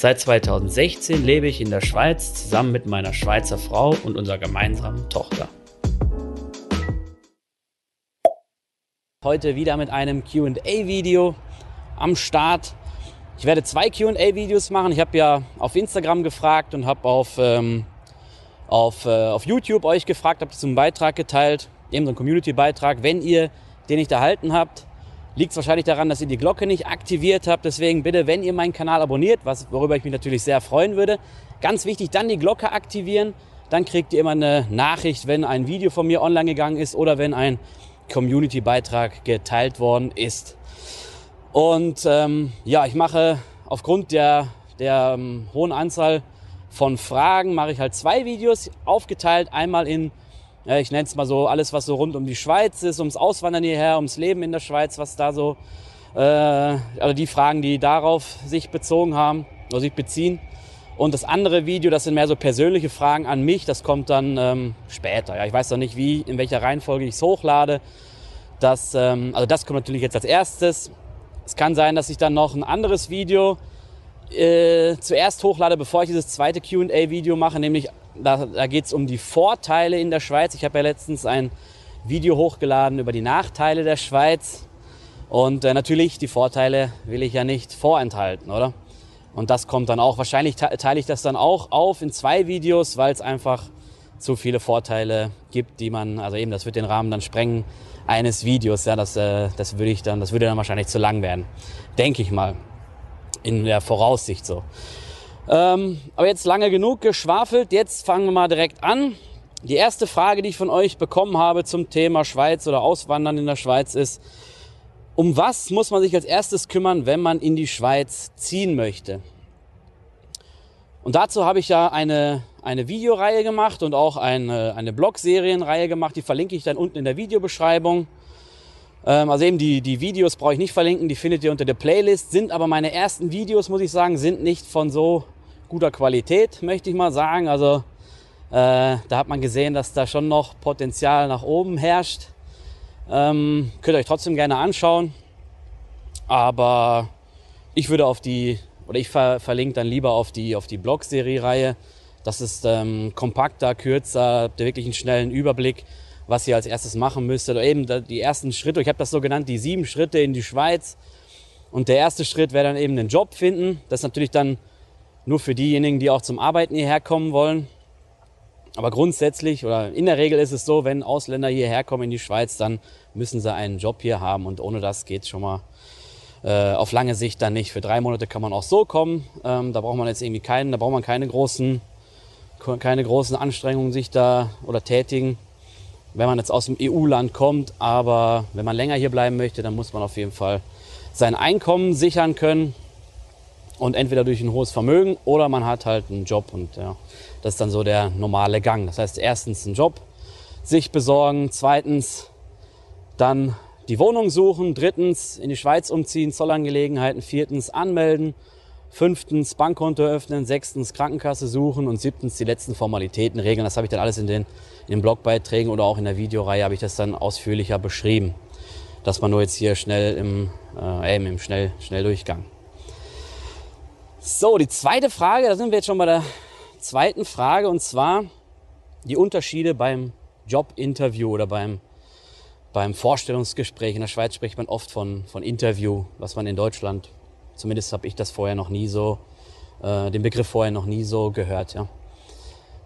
Seit 2016 lebe ich in der Schweiz zusammen mit meiner Schweizer Frau und unserer gemeinsamen Tochter. Heute wieder mit einem QA-Video am Start. Ich werde zwei QA-Videos machen. Ich habe ja auf Instagram gefragt und habe auf ähm, auf, äh, auf YouTube euch gefragt, habt ihr zum Beitrag geteilt, eben so einen Community-Beitrag. Wenn ihr den nicht erhalten habt, liegt es wahrscheinlich daran, dass ihr die Glocke nicht aktiviert habt. Deswegen bitte, wenn ihr meinen Kanal abonniert, was, worüber ich mich natürlich sehr freuen würde, ganz wichtig, dann die Glocke aktivieren. Dann kriegt ihr immer eine Nachricht, wenn ein Video von mir online gegangen ist oder wenn ein Community-Beitrag geteilt worden ist. Und ähm, ja, ich mache aufgrund der, der ähm, hohen Anzahl von Fragen mache ich halt zwei Videos aufgeteilt. Einmal in, ich nenne es mal so, alles, was so rund um die Schweiz ist, ums Auswandern hierher, ums Leben in der Schweiz, was da so, äh, also die Fragen, die darauf sich bezogen haben oder sich beziehen. Und das andere Video, das sind mehr so persönliche Fragen an mich, das kommt dann ähm, später. Ja, ich weiß noch nicht, wie, in welcher Reihenfolge ich es hochlade. Das, ähm, also das kommt natürlich jetzt als erstes. Es kann sein, dass ich dann noch ein anderes Video äh, zuerst hochlade, bevor ich dieses zweite QA-Video mache, nämlich da, da geht es um die Vorteile in der Schweiz. Ich habe ja letztens ein Video hochgeladen über die Nachteile der Schweiz. Und äh, natürlich, die Vorteile will ich ja nicht vorenthalten, oder? Und das kommt dann auch, wahrscheinlich teile ich das dann auch auf in zwei Videos, weil es einfach zu viele Vorteile gibt, die man, also eben, das wird den Rahmen dann sprengen eines Videos, ja, das, äh, das würde ich dann, das würde dann wahrscheinlich zu lang werden, denke ich mal in der Voraussicht so. Ähm, aber jetzt lange genug geschwafelt, jetzt fangen wir mal direkt an. Die erste Frage, die ich von euch bekommen habe zum Thema Schweiz oder Auswandern in der Schweiz ist, um was muss man sich als erstes kümmern, wenn man in die Schweiz ziehen möchte? Und dazu habe ich ja eine, eine Videoreihe gemacht und auch eine, eine Blog-Serienreihe gemacht, die verlinke ich dann unten in der Videobeschreibung. Ähm, also eben die, die Videos brauche ich nicht verlinken, die findet ihr unter der Playlist, sind aber meine ersten Videos, muss ich sagen, sind nicht von so guter Qualität, möchte ich mal sagen. Also äh, da hat man gesehen, dass da schon noch Potenzial nach oben herrscht. Ähm, könnt ihr euch trotzdem gerne anschauen. Aber ich würde auf die, oder ich ver verlinke dann lieber auf die, auf die Blog-Serie-Reihe. Das ist ähm, kompakter, kürzer, habt ihr wirklich einen schnellen Überblick was ihr als erstes machen müsstet. Oder eben die ersten Schritte, ich habe das so genannt, die sieben Schritte in die Schweiz. Und der erste Schritt wäre dann eben einen Job finden. Das ist natürlich dann nur für diejenigen, die auch zum Arbeiten hierher kommen wollen. Aber grundsätzlich oder in der Regel ist es so, wenn Ausländer hierher kommen in die Schweiz, dann müssen sie einen Job hier haben und ohne das geht schon mal äh, auf lange Sicht dann nicht. Für drei Monate kann man auch so kommen. Ähm, da braucht man jetzt irgendwie keinen, da braucht man keine großen, keine großen Anstrengungen sich da oder tätigen wenn man jetzt aus dem EU-Land kommt. Aber wenn man länger hier bleiben möchte, dann muss man auf jeden Fall sein Einkommen sichern können. Und entweder durch ein hohes Vermögen oder man hat halt einen Job. Und ja, das ist dann so der normale Gang. Das heißt, erstens einen Job sich besorgen, zweitens dann die Wohnung suchen, drittens in die Schweiz umziehen, Zollangelegenheiten, viertens anmelden, fünftens Bankkonto öffnen, sechstens Krankenkasse suchen und siebtens die letzten Formalitäten regeln. Das habe ich dann alles in den in den Blogbeiträgen oder auch in der Videoreihe habe ich das dann ausführlicher beschrieben. Dass man nur jetzt hier schnell im, äh, im Schnell, Schnelldurchgang. So, die zweite Frage, da sind wir jetzt schon bei der zweiten Frage und zwar die Unterschiede beim Jobinterview oder beim, beim Vorstellungsgespräch. In der Schweiz spricht man oft von, von Interview, was man in Deutschland, zumindest habe ich das vorher noch nie so, äh, den Begriff vorher noch nie so gehört. Ja.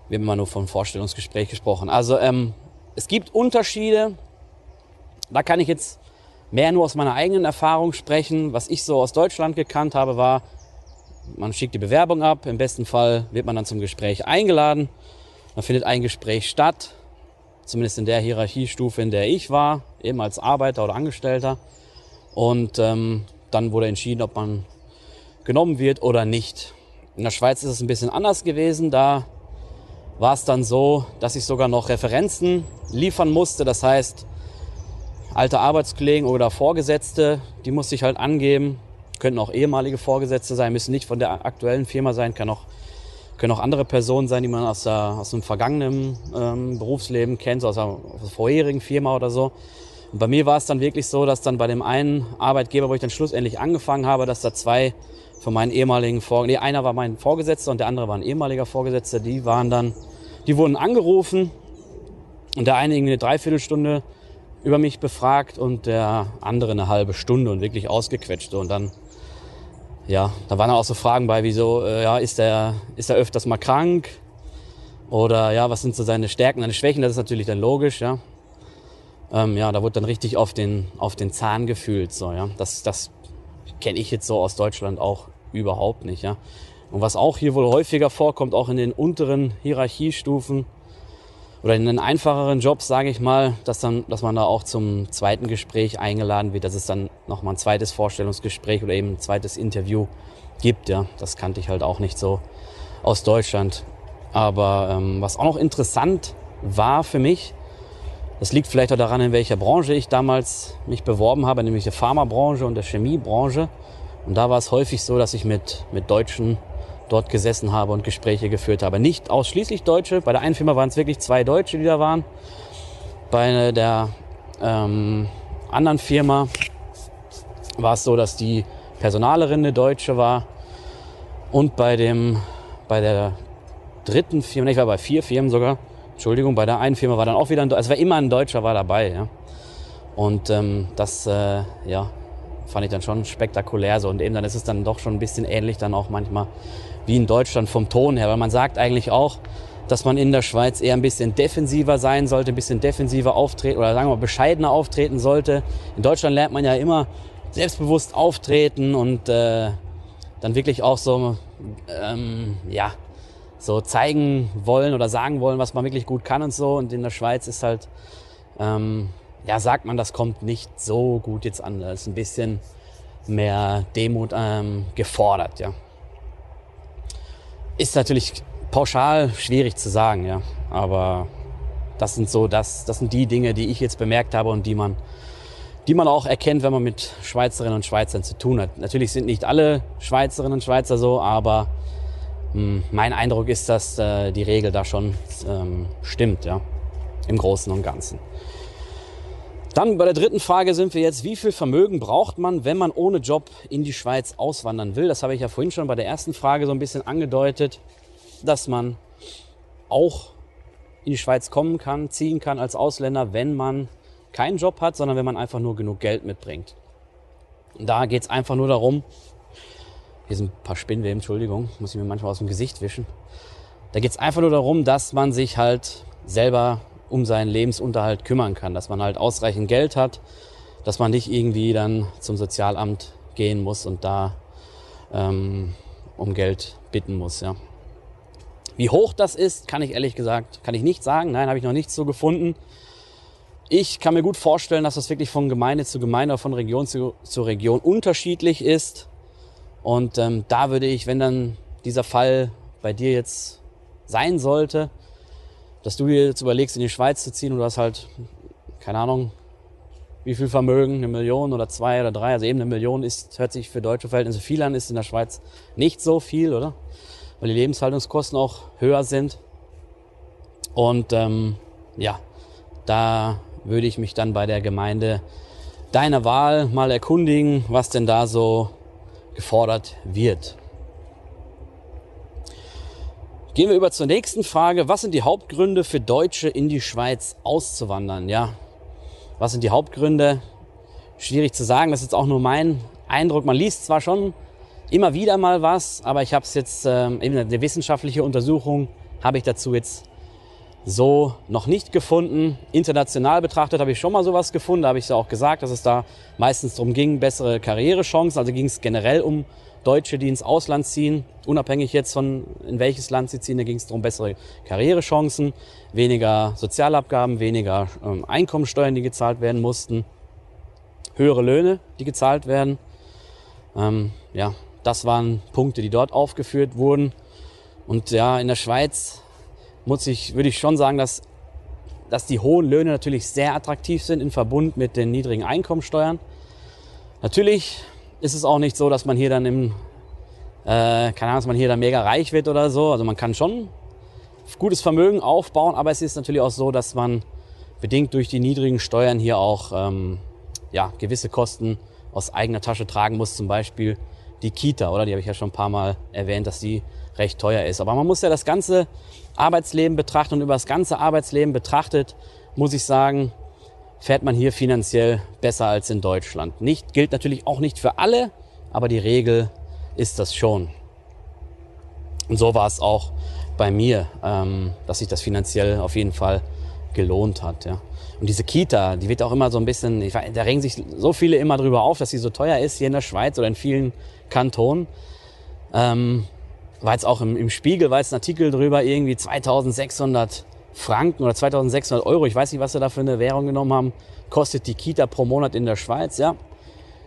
Wir haben immer nur vom Vorstellungsgespräch gesprochen. Also ähm, es gibt Unterschiede. Da kann ich jetzt mehr nur aus meiner eigenen Erfahrung sprechen. Was ich so aus Deutschland gekannt habe, war, man schickt die Bewerbung ab. Im besten Fall wird man dann zum Gespräch eingeladen. Dann findet ein Gespräch statt. Zumindest in der Hierarchiestufe, in der ich war, eben als Arbeiter oder Angestellter. Und ähm, dann wurde entschieden, ob man genommen wird oder nicht. In der Schweiz ist es ein bisschen anders gewesen. Da war es dann so, dass ich sogar noch Referenzen liefern musste. Das heißt, alte Arbeitskollegen oder Vorgesetzte, die musste ich halt angeben. Könnten auch ehemalige Vorgesetzte sein, müssen nicht von der aktuellen Firma sein, kann auch, können auch andere Personen sein, die man aus, der, aus einem vergangenen ähm, Berufsleben kennt, so aus einer vorherigen Firma oder so. Und bei mir war es dann wirklich so, dass dann bei dem einen Arbeitgeber, wo ich dann schlussendlich angefangen habe, dass da zwei von meinen ehemaligen Vorgesetzten, nee, einer war mein Vorgesetzter und der andere war ein ehemaliger Vorgesetzter, die waren dann, die wurden angerufen und der eine irgendwie eine Dreiviertelstunde über mich befragt und der andere eine halbe Stunde und wirklich ausgequetscht. Und dann, ja, da waren auch so Fragen bei, wieso, äh, ja, ist er, ist er öfters mal krank? Oder ja, was sind so seine Stärken, seine Schwächen? Das ist natürlich dann logisch, ja. Ähm, ja, da wurde dann richtig auf den, auf den Zahn gefühlt. So, ja. Das, das kenne ich jetzt so aus Deutschland auch überhaupt nicht. Ja. Und was auch hier wohl häufiger vorkommt, auch in den unteren Hierarchiestufen oder in den einfacheren Jobs, sage ich mal, dass, dann, dass man da auch zum zweiten Gespräch eingeladen wird, dass es dann nochmal ein zweites Vorstellungsgespräch oder eben ein zweites Interview gibt. Ja. Das kannte ich halt auch nicht so aus Deutschland. Aber ähm, was auch noch interessant war für mich, das liegt vielleicht auch daran, in welcher Branche ich damals mich beworben habe, nämlich der Pharmabranche und der Chemiebranche. Und da war es häufig so, dass ich mit, mit Deutschen dort gesessen habe und Gespräche geführt habe. Nicht ausschließlich Deutsche. Bei der einen Firma waren es wirklich zwei Deutsche, die da waren. Bei der ähm, anderen Firma war es so, dass die Personalerin eine Deutsche war. Und bei, dem, bei der dritten Firma, ich war bei vier Firmen sogar, Entschuldigung, bei der einen Firma war dann auch wieder ein, also war immer ein Deutscher war dabei, ja. Und ähm, das, äh, ja, fand ich dann schon spektakulär so. Und eben dann ist es dann doch schon ein bisschen ähnlich dann auch manchmal wie in Deutschland vom Ton her, weil man sagt eigentlich auch, dass man in der Schweiz eher ein bisschen defensiver sein sollte, ein bisschen defensiver auftreten oder sagen wir mal bescheidener auftreten sollte. In Deutschland lernt man ja immer selbstbewusst auftreten und äh, dann wirklich auch so, ähm, ja, so zeigen wollen oder sagen wollen, was man wirklich gut kann und so. Und in der Schweiz ist halt, ähm, ja, sagt man, das kommt nicht so gut jetzt an. Da ist ein bisschen mehr Demut ähm, gefordert, ja. Ist natürlich pauschal schwierig zu sagen, ja. Aber das sind so, das, das sind die Dinge, die ich jetzt bemerkt habe und die man, die man auch erkennt, wenn man mit Schweizerinnen und Schweizern zu tun hat. Natürlich sind nicht alle Schweizerinnen und Schweizer so, aber mein Eindruck ist, dass äh, die Regel da schon ähm, stimmt, ja, im Großen und Ganzen. Dann bei der dritten Frage sind wir jetzt, wie viel Vermögen braucht man, wenn man ohne Job in die Schweiz auswandern will? Das habe ich ja vorhin schon bei der ersten Frage so ein bisschen angedeutet, dass man auch in die Schweiz kommen kann, ziehen kann als Ausländer, wenn man keinen Job hat, sondern wenn man einfach nur genug Geld mitbringt. Und da geht es einfach nur darum, hier sind ein paar Spinnweben, Entschuldigung, muss ich mir manchmal aus dem Gesicht wischen. Da geht es einfach nur darum, dass man sich halt selber um seinen Lebensunterhalt kümmern kann, dass man halt ausreichend Geld hat, dass man nicht irgendwie dann zum Sozialamt gehen muss und da ähm, um Geld bitten muss. Ja. Wie hoch das ist, kann ich ehrlich gesagt, kann ich nicht sagen. Nein, habe ich noch nichts so gefunden. Ich kann mir gut vorstellen, dass das wirklich von Gemeinde zu Gemeinde, von Region zu, zu Region unterschiedlich ist. Und ähm, da würde ich, wenn dann dieser Fall bei dir jetzt sein sollte, dass du dir jetzt überlegst, in die Schweiz zu ziehen und du hast halt, keine Ahnung, wie viel Vermögen, eine Million oder zwei oder drei, also eben eine Million ist, hört sich für deutsche Verhältnisse viel an, ist in der Schweiz nicht so viel, oder? Weil die Lebenshaltungskosten auch höher sind. Und ähm, ja, da würde ich mich dann bei der Gemeinde deiner Wahl mal erkundigen, was denn da so gefordert wird. Gehen wir über zur nächsten Frage. Was sind die Hauptgründe für Deutsche in die Schweiz auszuwandern? Ja, was sind die Hauptgründe? Schwierig zu sagen. Das ist jetzt auch nur mein Eindruck. Man liest zwar schon immer wieder mal was, aber ich habe es jetzt ähm, eben eine wissenschaftliche Untersuchung habe ich dazu jetzt so noch nicht gefunden. International betrachtet habe ich schon mal sowas gefunden. Da habe ich ja auch gesagt, dass es da meistens darum ging, bessere Karrierechancen. Also ging es generell um Deutsche, die ins Ausland ziehen. Unabhängig jetzt von in welches Land sie ziehen, da ging es darum, bessere Karrierechancen, weniger Sozialabgaben, weniger ähm, Einkommensteuern, die gezahlt werden mussten, höhere Löhne, die gezahlt werden. Ähm, ja, das waren Punkte, die dort aufgeführt wurden. Und ja, in der Schweiz muss ich, würde ich schon sagen, dass, dass die hohen Löhne natürlich sehr attraktiv sind in Verbund mit den niedrigen Einkommensteuern. Natürlich ist es auch nicht so, dass man hier dann im, äh, keine Ahnung, dass man hier dann mega reich wird oder so. Also man kann schon gutes Vermögen aufbauen, aber es ist natürlich auch so, dass man bedingt durch die niedrigen Steuern hier auch ähm, ja, gewisse Kosten aus eigener Tasche tragen muss, zum Beispiel die Kita, oder? Die habe ich ja schon ein paar Mal erwähnt, dass die recht teuer ist. Aber man muss ja das ganze Arbeitsleben betrachten und über das ganze Arbeitsleben betrachtet, muss ich sagen, fährt man hier finanziell besser als in Deutschland. Nicht, gilt natürlich auch nicht für alle, aber die Regel ist das schon. Und so war es auch bei mir, ähm, dass sich das finanziell auf jeden Fall gelohnt hat. Ja. Und diese Kita, die wird auch immer so ein bisschen, ich, da regen sich so viele immer drüber auf, dass sie so teuer ist hier in der Schweiz oder in vielen Kantonen. Ähm, war jetzt auch im, im Spiegel, war jetzt ein Artikel drüber, irgendwie 2600 Franken oder 2600 Euro, ich weiß nicht, was sie da für eine Währung genommen haben, kostet die Kita pro Monat in der Schweiz, ja.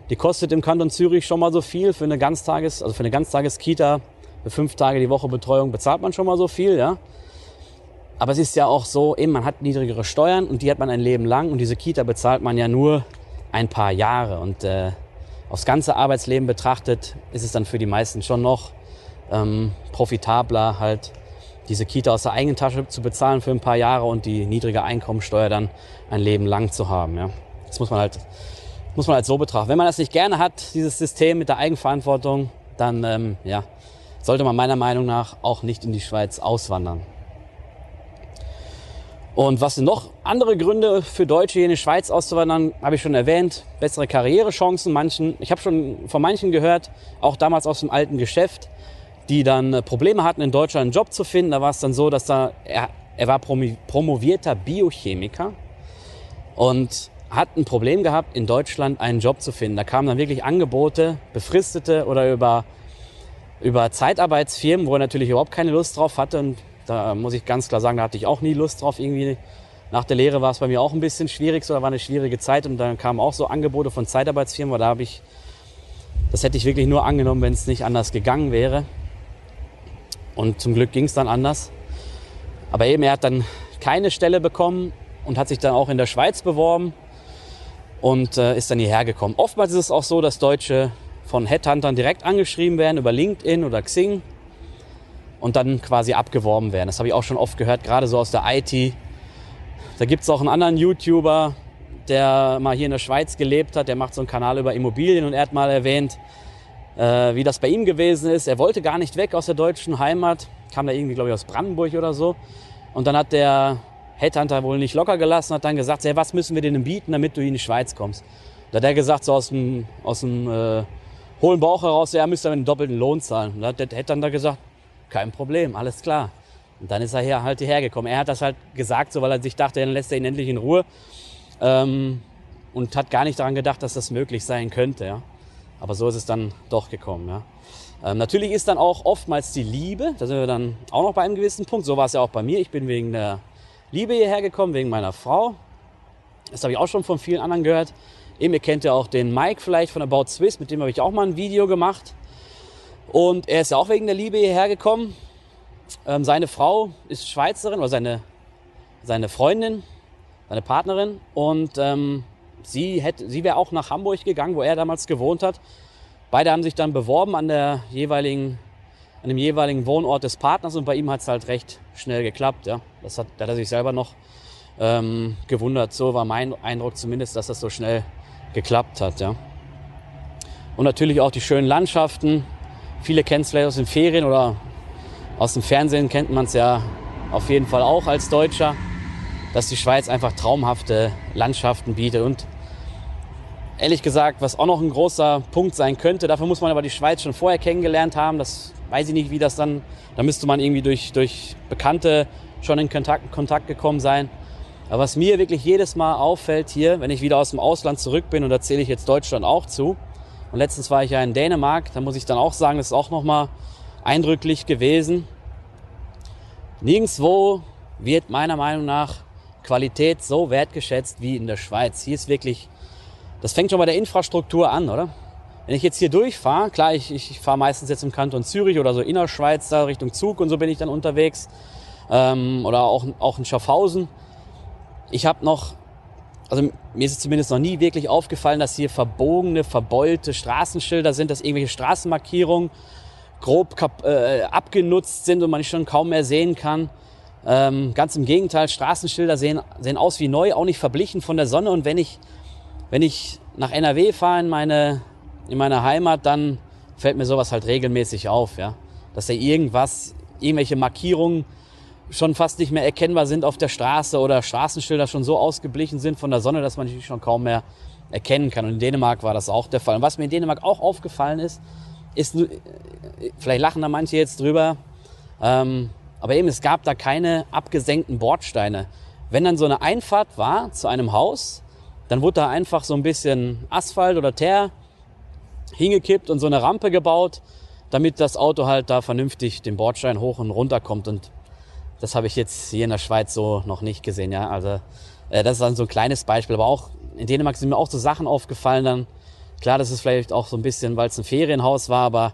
Die kostet im Kanton Zürich schon mal so viel für eine Ganztages, also für eine Ganztageskita, für fünf Tage die Woche Betreuung bezahlt man schon mal so viel, ja. Aber es ist ja auch so, eben, man hat niedrigere Steuern und die hat man ein Leben lang und diese Kita bezahlt man ja nur ein paar Jahre und äh, aufs ganze Arbeitsleben betrachtet ist es dann für die meisten schon noch ähm, profitabler, halt diese Kita aus der eigenen Tasche zu bezahlen für ein paar Jahre und die niedrige Einkommensteuer dann ein Leben lang zu haben. Ja. Das muss man halt, muss man halt so betrachten. Wenn man das nicht gerne hat, dieses System mit der Eigenverantwortung, dann ähm, ja, sollte man meiner Meinung nach auch nicht in die Schweiz auswandern. Und was sind noch andere Gründe für Deutsche hier in die Schweiz auszuwandern, habe ich schon erwähnt. Bessere Karrierechancen. Manchen, ich habe schon von manchen gehört, auch damals aus dem alten Geschäft, die dann äh, Probleme hatten, in Deutschland einen Job zu finden. Da war es dann so, dass da, er, er war promovierter Biochemiker und hat ein Problem gehabt, in Deutschland einen Job zu finden. Da kamen dann wirklich Angebote, befristete oder über, über Zeitarbeitsfirmen, wo er natürlich überhaupt keine Lust drauf hatte. Und da muss ich ganz klar sagen, da hatte ich auch nie Lust drauf. Irgendwie nach der Lehre war es bei mir auch ein bisschen schwierig, so da war eine schwierige Zeit und dann kamen auch so Angebote von Zeitarbeitsfirmen, aber da habe ich, das hätte ich wirklich nur angenommen, wenn es nicht anders gegangen wäre. Und zum Glück ging es dann anders. Aber eben, er hat dann keine Stelle bekommen und hat sich dann auch in der Schweiz beworben und äh, ist dann hierher gekommen. Oftmals ist es auch so, dass Deutsche von Headhuntern direkt angeschrieben werden über LinkedIn oder Xing und dann quasi abgeworben werden. Das habe ich auch schon oft gehört, gerade so aus der IT. Da gibt es auch einen anderen YouTuber, der mal hier in der Schweiz gelebt hat, der macht so einen Kanal über Immobilien und er hat mal erwähnt, äh, wie das bei ihm gewesen ist. Er wollte gar nicht weg aus der deutschen Heimat, kam da irgendwie, glaube ich, aus Brandenburg oder so. Und dann hat der Headhunter wohl nicht locker gelassen, hat dann gesagt, hey, was müssen wir denen bieten, damit du in die Schweiz kommst. Da hat er gesagt, so aus dem, aus dem äh, hohlen Bauch heraus, er müsste einen doppelten Lohn zahlen. Und da hat der Headhunter gesagt, kein Problem, alles klar. Und dann ist er hier halt hierher gekommen. Er hat das halt gesagt, so weil er sich dachte, dann lässt er ihn endlich in Ruhe. Ähm, und hat gar nicht daran gedacht, dass das möglich sein könnte. Ja. Aber so ist es dann doch gekommen. Ja. Ähm, natürlich ist dann auch oftmals die Liebe, da sind wir dann auch noch bei einem gewissen Punkt. So war es ja auch bei mir. Ich bin wegen der Liebe hierher gekommen, wegen meiner Frau. Das habe ich auch schon von vielen anderen gehört. Eben, ihr kennt ja auch den Mike vielleicht von About Swiss, mit dem habe ich auch mal ein Video gemacht. Und er ist ja auch wegen der Liebe hierher gekommen. Ähm, seine Frau ist Schweizerin oder seine, seine Freundin, seine Partnerin. Und ähm, sie, hätte, sie wäre auch nach Hamburg gegangen, wo er damals gewohnt hat. Beide haben sich dann beworben an, der jeweiligen, an dem jeweiligen Wohnort des Partners und bei ihm hat es halt recht schnell geklappt. Ja. Das hat, da hat er sich selber noch ähm, gewundert. So war mein Eindruck zumindest, dass das so schnell geklappt hat. Ja. Und natürlich auch die schönen Landschaften. Viele kennen es vielleicht aus den Ferien oder aus dem Fernsehen kennt man es ja auf jeden Fall auch als Deutscher, dass die Schweiz einfach traumhafte Landschaften bietet und ehrlich gesagt, was auch noch ein großer Punkt sein könnte, dafür muss man aber die Schweiz schon vorher kennengelernt haben. Das weiß ich nicht, wie das dann, da müsste man irgendwie durch, durch Bekannte schon in Kontakt, Kontakt gekommen sein. Aber was mir wirklich jedes Mal auffällt hier, wenn ich wieder aus dem Ausland zurück bin, und da zähle ich jetzt Deutschland auch zu, und letztens war ich ja in Dänemark, da muss ich dann auch sagen, das ist auch nochmal eindrücklich gewesen. Nirgendwo wird meiner Meinung nach Qualität so wertgeschätzt wie in der Schweiz. Hier ist wirklich das fängt schon bei der Infrastruktur an, oder? Wenn ich jetzt hier durchfahre, klar, ich, ich fahre meistens jetzt im Kanton Zürich oder so Innerschweiz, da Richtung Zug und so bin ich dann unterwegs. ähm, oder auch, auch in Schaffhausen. Ich habe noch, also mir ist es zumindest noch nie wirklich aufgefallen, dass hier verbogene, verbeulte Straßenschilder sind, dass irgendwelche Straßenmarkierungen grob äh, abgenutzt sind und man schon kaum mehr sehen kann. Ähm, ganz im Gegenteil, Straßenschilder sehen, sehen aus wie neu, auch nicht verblichen von der Sonne. Und wenn ich, wenn ich nach NRW fahre in meine, in meine Heimat, dann fällt mir sowas halt regelmäßig auf, ja. Dass da irgendwas, irgendwelche Markierungen schon fast nicht mehr erkennbar sind auf der Straße oder Straßenschilder schon so ausgeblichen sind von der Sonne, dass man die schon kaum mehr erkennen kann. Und in Dänemark war das auch der Fall. Und was mir in Dänemark auch aufgefallen ist, ist, vielleicht lachen da manche jetzt drüber, ähm, aber eben es gab da keine abgesenkten Bordsteine. Wenn dann so eine Einfahrt war zu einem Haus, dann wurde da einfach so ein bisschen Asphalt oder Teer hingekippt und so eine Rampe gebaut, damit das Auto halt da vernünftig den Bordstein hoch und runter kommt. Und das habe ich jetzt hier in der Schweiz so noch nicht gesehen. Ja, also äh, das ist dann so ein kleines Beispiel. Aber auch in Dänemark sind mir auch so Sachen aufgefallen. Dann klar, das ist vielleicht auch so ein bisschen, weil es ein Ferienhaus war, aber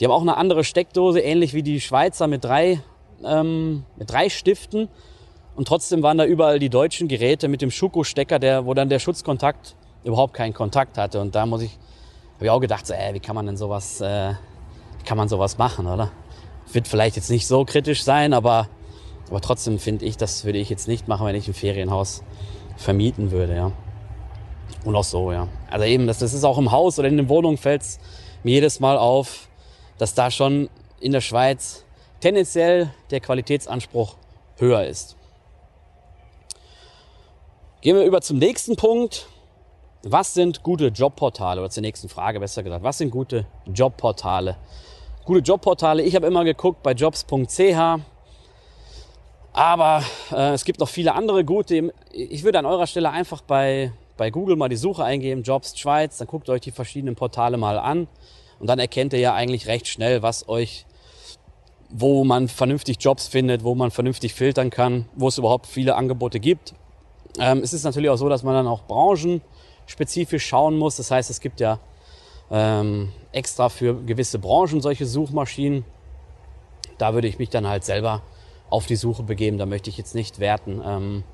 die haben auch eine andere Steckdose, ähnlich wie die Schweizer mit drei ähm, mit drei Stiften. Und trotzdem waren da überall die deutschen Geräte mit dem Schuko-Stecker, der, wo dann der Schutzkontakt überhaupt keinen Kontakt hatte. Und da muss ich, habe ich auch gedacht, so, äh, wie kann man denn sowas, äh, kann man sowas machen, oder? Wird vielleicht jetzt nicht so kritisch sein, aber, aber trotzdem finde ich, das würde ich jetzt nicht machen, wenn ich ein Ferienhaus vermieten würde, ja. Und auch so, ja. Also eben, das, das ist auch im Haus oder in den Wohnungen fällt es mir jedes Mal auf, dass da schon in der Schweiz tendenziell der Qualitätsanspruch höher ist. Gehen wir über zum nächsten Punkt. Was sind gute Jobportale? Oder zur nächsten Frage besser gesagt. Was sind gute Jobportale? Gute Jobportale, ich habe immer geguckt bei jobs.ch. Aber äh, es gibt noch viele andere gute. Ich würde an eurer Stelle einfach bei, bei Google mal die Suche eingeben, Jobs Schweiz. Dann guckt euch die verschiedenen Portale mal an. Und dann erkennt ihr ja eigentlich recht schnell, was euch wo man vernünftig Jobs findet, wo man vernünftig filtern kann, wo es überhaupt viele Angebote gibt. Ähm, es ist natürlich auch so, dass man dann auch branchenspezifisch schauen muss. Das heißt, es gibt ja ähm, extra für gewisse Branchen solche Suchmaschinen. Da würde ich mich dann halt selber auf die Suche begeben. Da möchte ich jetzt nicht werten, ähm,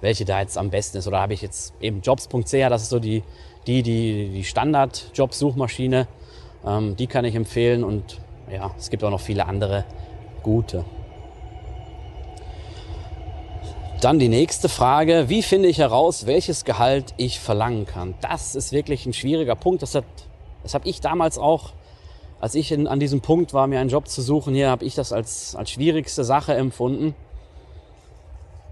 welche da jetzt am besten ist. Oder habe ich jetzt eben jobs.ch, das ist so die, die, die, die Standard-Job-Suchmaschine. Ähm, die kann ich empfehlen und ja, es gibt auch noch viele andere gute. Dann die nächste Frage, wie finde ich heraus, welches Gehalt ich verlangen kann? Das ist wirklich ein schwieriger Punkt. Das, das habe ich damals auch, als ich in, an diesem Punkt war, mir einen Job zu suchen, hier habe ich das als, als schwierigste Sache empfunden,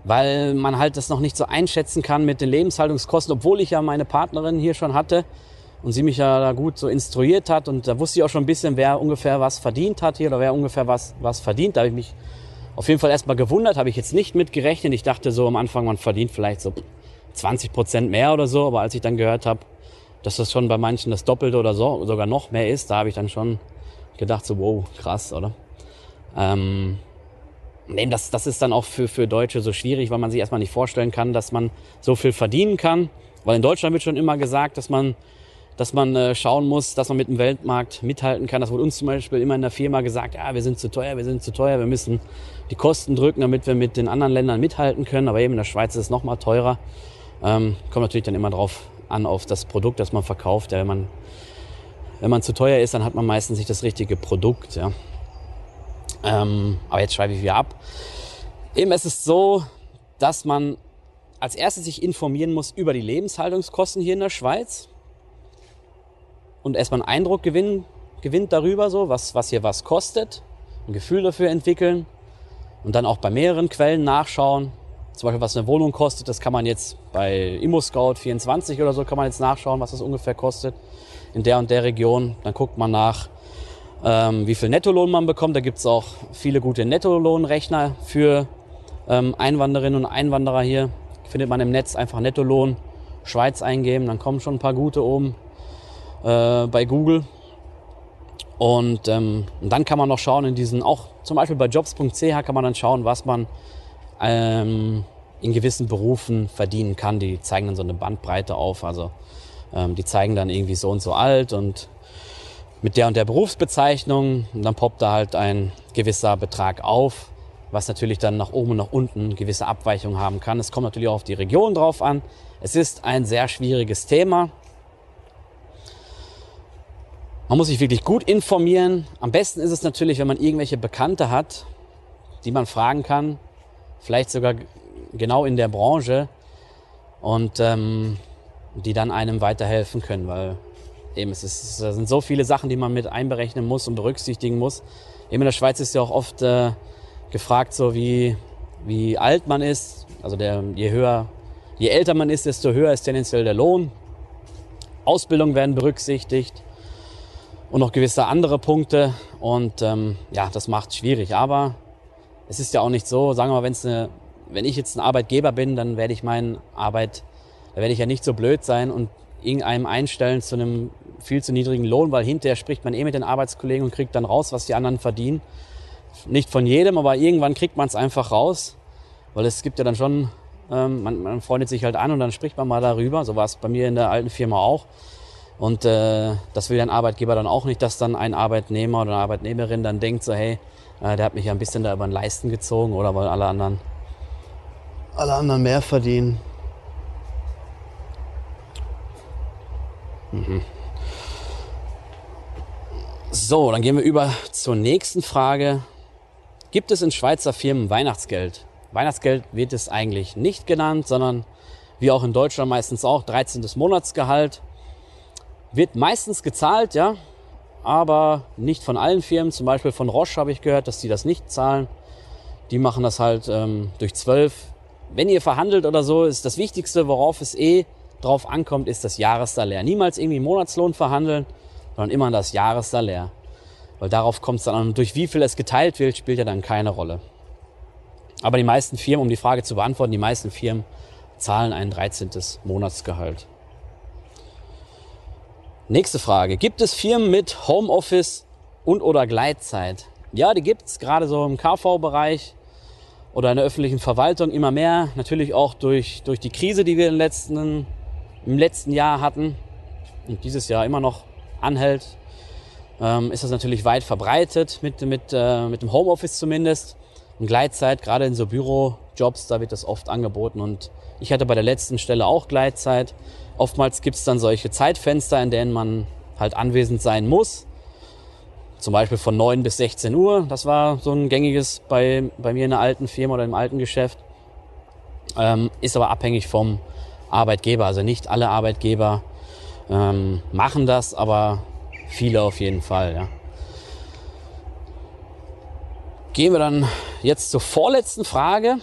weil man halt das noch nicht so einschätzen kann mit den Lebenshaltungskosten, obwohl ich ja meine Partnerin hier schon hatte und sie mich ja da gut so instruiert hat und da wusste ich auch schon ein bisschen, wer ungefähr was verdient hat hier oder wer ungefähr was, was verdient. Da habe ich mich auf jeden Fall erstmal gewundert, habe ich jetzt nicht mitgerechnet. Ich dachte so am Anfang, man verdient vielleicht so 20 Prozent mehr oder so, aber als ich dann gehört habe, dass das schon bei manchen das Doppelte oder so, sogar noch mehr ist, da habe ich dann schon gedacht so, wow, krass, oder? Ähm, nee, das, das ist dann auch für, für Deutsche so schwierig, weil man sich erstmal nicht vorstellen kann, dass man so viel verdienen kann. Weil in Deutschland wird schon immer gesagt, dass man dass man äh, schauen muss, dass man mit dem Weltmarkt mithalten kann. Das wurde uns zum Beispiel immer in der Firma gesagt, ja, wir sind zu teuer, wir sind zu teuer, wir müssen die Kosten drücken, damit wir mit den anderen Ländern mithalten können. Aber eben in der Schweiz ist es noch mal teurer. Ähm, kommt natürlich dann immer drauf an, auf das Produkt, das man verkauft. Ja, wenn man wenn man zu teuer ist, dann hat man meistens nicht das richtige Produkt. Ja. Ähm, aber jetzt schreibe ich wieder ab. Eben es ist so, dass man als erstes sich informieren muss über die Lebenshaltungskosten hier in der Schweiz und erstmal einen Eindruck gewinnen, gewinnt darüber, so, was, was hier was kostet, ein Gefühl dafür entwickeln und dann auch bei mehreren Quellen nachschauen. Zum Beispiel, was eine Wohnung kostet, das kann man jetzt bei ImmoScout24 oder so kann man jetzt nachschauen, was das ungefähr kostet in der und der Region. Dann guckt man nach, ähm, wie viel Nettolohn man bekommt. Da gibt es auch viele gute Nettolohnrechner für ähm, Einwanderinnen und Einwanderer hier. Findet man im Netz einfach Nettolohn Schweiz eingeben, dann kommen schon ein paar gute oben äh, bei Google. Und, ähm, dann kann man noch schauen in diesen, auch zum Beispiel bei jobs.ch kann man dann schauen, was man ähm, in gewissen Berufen verdienen kann. Die zeigen dann so eine Bandbreite auf. Also ähm, die zeigen dann irgendwie so und so alt und mit der und der Berufsbezeichnung. Und dann poppt da halt ein gewisser Betrag auf. was natürlich dann nach oben und nach unten gewisse Abweichungen haben kann. Es kommt natürlich auch auf die Region drauf an. Es ist ein sehr schwieriges Thema. Man muss sich wirklich gut informieren. Am besten ist es natürlich, wenn man irgendwelche Bekannte hat, die man fragen kann, vielleicht sogar genau in der Branche und ähm, die dann einem weiterhelfen können, weil eben es, ist, es sind so viele Sachen, die man mit einberechnen muss und berücksichtigen muss. Eben in der Schweiz ist ja auch oft äh, gefragt, so wie, wie alt man ist. Also der, je höher, je älter man ist, desto höher ist tendenziell der Lohn. Ausbildung werden berücksichtigt und noch gewisse andere Punkte. Und ähm, ja, das macht es schwierig. Aber es ist ja auch nicht so, sagen wir mal, wenn's eine, wenn ich jetzt ein Arbeitgeber bin, dann werde ich meine Arbeit, da werde ich ja nicht so blöd sein und irgendeinem einstellen zu einem viel zu niedrigen Lohn, weil hinterher spricht man eh mit den Arbeitskollegen und kriegt dann raus, was die anderen verdienen. Nicht von jedem, aber irgendwann kriegt man es einfach raus, weil es gibt ja dann schon, ähm, man, man freundet sich halt an und dann spricht man mal darüber. So war es bei mir in der alten Firma auch. Und äh, das will ein Arbeitgeber dann auch nicht, dass dann ein Arbeitnehmer oder eine Arbeitnehmerin dann denkt, so hey, äh, der hat mich ja ein bisschen da über den Leisten gezogen oder weil alle anderen alle anderen mehr verdienen. Mhm. So, dann gehen wir über zur nächsten Frage. Gibt es in Schweizer Firmen Weihnachtsgeld? Weihnachtsgeld wird es eigentlich nicht genannt, sondern wie auch in Deutschland meistens auch 13. Monatsgehalt. Wird meistens gezahlt, ja, aber nicht von allen Firmen. Zum Beispiel von Roche habe ich gehört, dass die das nicht zahlen. Die machen das halt ähm, durch zwölf. Wenn ihr verhandelt oder so, ist das Wichtigste, worauf es eh drauf ankommt, ist das Jahressalär. Niemals irgendwie Monatslohn verhandeln, sondern immer das Jahressalär. Weil darauf kommt es dann an. Durch wie viel es geteilt wird, spielt ja dann keine Rolle. Aber die meisten Firmen, um die Frage zu beantworten, die meisten Firmen zahlen ein 13. Monatsgehalt. Nächste Frage. Gibt es Firmen mit Homeoffice und oder Gleitzeit? Ja, die gibt es gerade so im KV-Bereich oder in der öffentlichen Verwaltung immer mehr. Natürlich auch durch, durch die Krise, die wir im letzten, im letzten Jahr hatten und dieses Jahr immer noch anhält, ähm, ist das natürlich weit verbreitet mit, mit, äh, mit dem Homeoffice zumindest. Und Gleitzeit, gerade in so Bürojobs, da wird das oft angeboten. Und ich hatte bei der letzten Stelle auch Gleitzeit. Oftmals gibt es dann solche Zeitfenster, in denen man halt anwesend sein muss. Zum Beispiel von 9 bis 16 Uhr. Das war so ein gängiges bei, bei mir in der alten Firma oder im alten Geschäft. Ähm, ist aber abhängig vom Arbeitgeber. Also nicht alle Arbeitgeber ähm, machen das, aber viele auf jeden Fall. Ja. Gehen wir dann jetzt zur vorletzten Frage.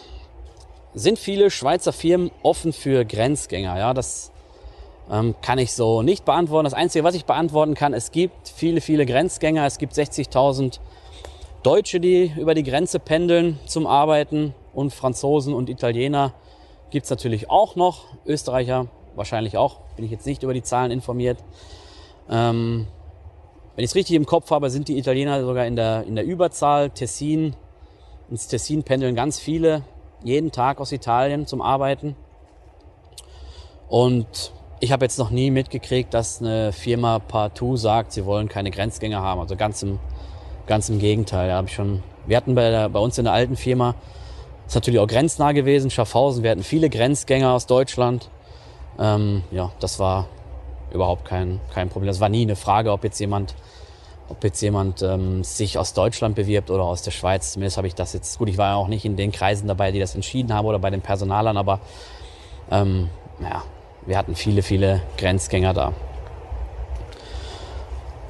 Sind viele Schweizer Firmen offen für Grenzgänger? Ja, das ähm, kann ich so nicht beantworten. Das Einzige, was ich beantworten kann, es gibt viele, viele Grenzgänger. Es gibt 60.000 Deutsche, die über die Grenze pendeln zum Arbeiten und Franzosen und Italiener gibt es natürlich auch noch. Österreicher wahrscheinlich auch. Bin ich jetzt nicht über die Zahlen informiert. Ähm, wenn ich es richtig im Kopf habe, sind die Italiener sogar in der, in der Überzahl. Tessin, ins Tessin pendeln ganz viele jeden Tag aus Italien zum Arbeiten. Und ich habe jetzt noch nie mitgekriegt, dass eine Firma partout sagt, sie wollen keine Grenzgänger haben. Also ganz im, ganz im Gegenteil. Da ich schon, wir hatten bei, der, bei uns in der alten Firma, ist natürlich auch grenznah gewesen, Schaffhausen. Wir hatten viele Grenzgänger aus Deutschland. Ähm, ja, das war überhaupt kein, kein Problem. Das war nie eine Frage, ob jetzt jemand, ob jetzt jemand ähm, sich aus Deutschland bewirbt oder aus der Schweiz. Zumindest habe ich das jetzt, gut, ich war ja auch nicht in den Kreisen dabei, die das entschieden haben oder bei den Personalern, aber ähm, ja, wir hatten viele, viele Grenzgänger da.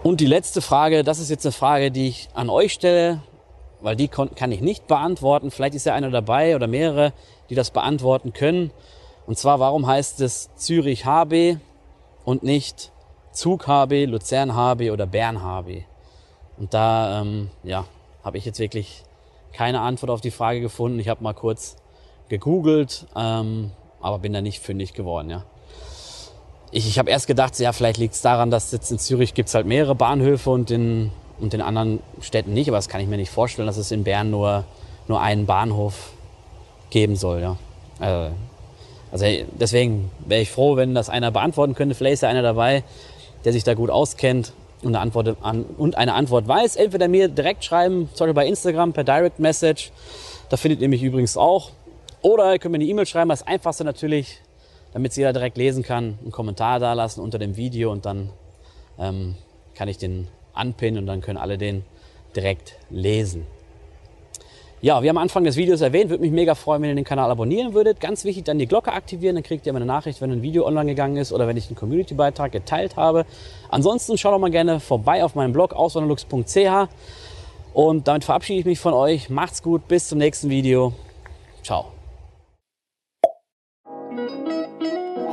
Und die letzte Frage, das ist jetzt eine Frage, die ich an euch stelle, weil die kann ich nicht beantworten. Vielleicht ist ja einer dabei oder mehrere, die das beantworten können. Und zwar, warum heißt es Zürich HB und nicht Zug HB, Luzern HB oder Bern HB? Und da ähm, ja, habe ich jetzt wirklich keine Antwort auf die Frage gefunden. Ich habe mal kurz gegoogelt, ähm, aber bin da nicht fündig geworden. Ja ich, ich habe erst gedacht, ja, vielleicht liegt es daran, dass jetzt in Zürich gibt es halt mehrere Bahnhöfe und in, und in anderen Städten nicht. Aber das kann ich mir nicht vorstellen, dass es in Bern nur, nur einen Bahnhof geben soll. Ja. Also, also deswegen wäre ich froh, wenn das einer beantworten könnte. Vielleicht ist ja einer dabei, der sich da gut auskennt und eine Antwort, an, und eine Antwort weiß. Entweder mir direkt schreiben, zum Beispiel bei Instagram per Direct Message Da findet ihr mich übrigens auch. Oder ihr könnt mir eine E-Mail schreiben, das einfachste natürlich, damit es jeder direkt lesen kann, einen Kommentar da lassen unter dem Video und dann ähm, kann ich den anpinnen und dann können alle den direkt lesen. Ja, wie am Anfang des Videos erwähnt, würde mich mega freuen, wenn ihr den Kanal abonnieren würdet. Ganz wichtig, dann die Glocke aktivieren, dann kriegt ihr immer eine Nachricht, wenn ein Video online gegangen ist oder wenn ich einen Community-Beitrag geteilt habe. Ansonsten schaut doch mal gerne vorbei auf meinem Blog auswanderlux.ch und damit verabschiede ich mich von euch. Macht's gut, bis zum nächsten Video. Ciao.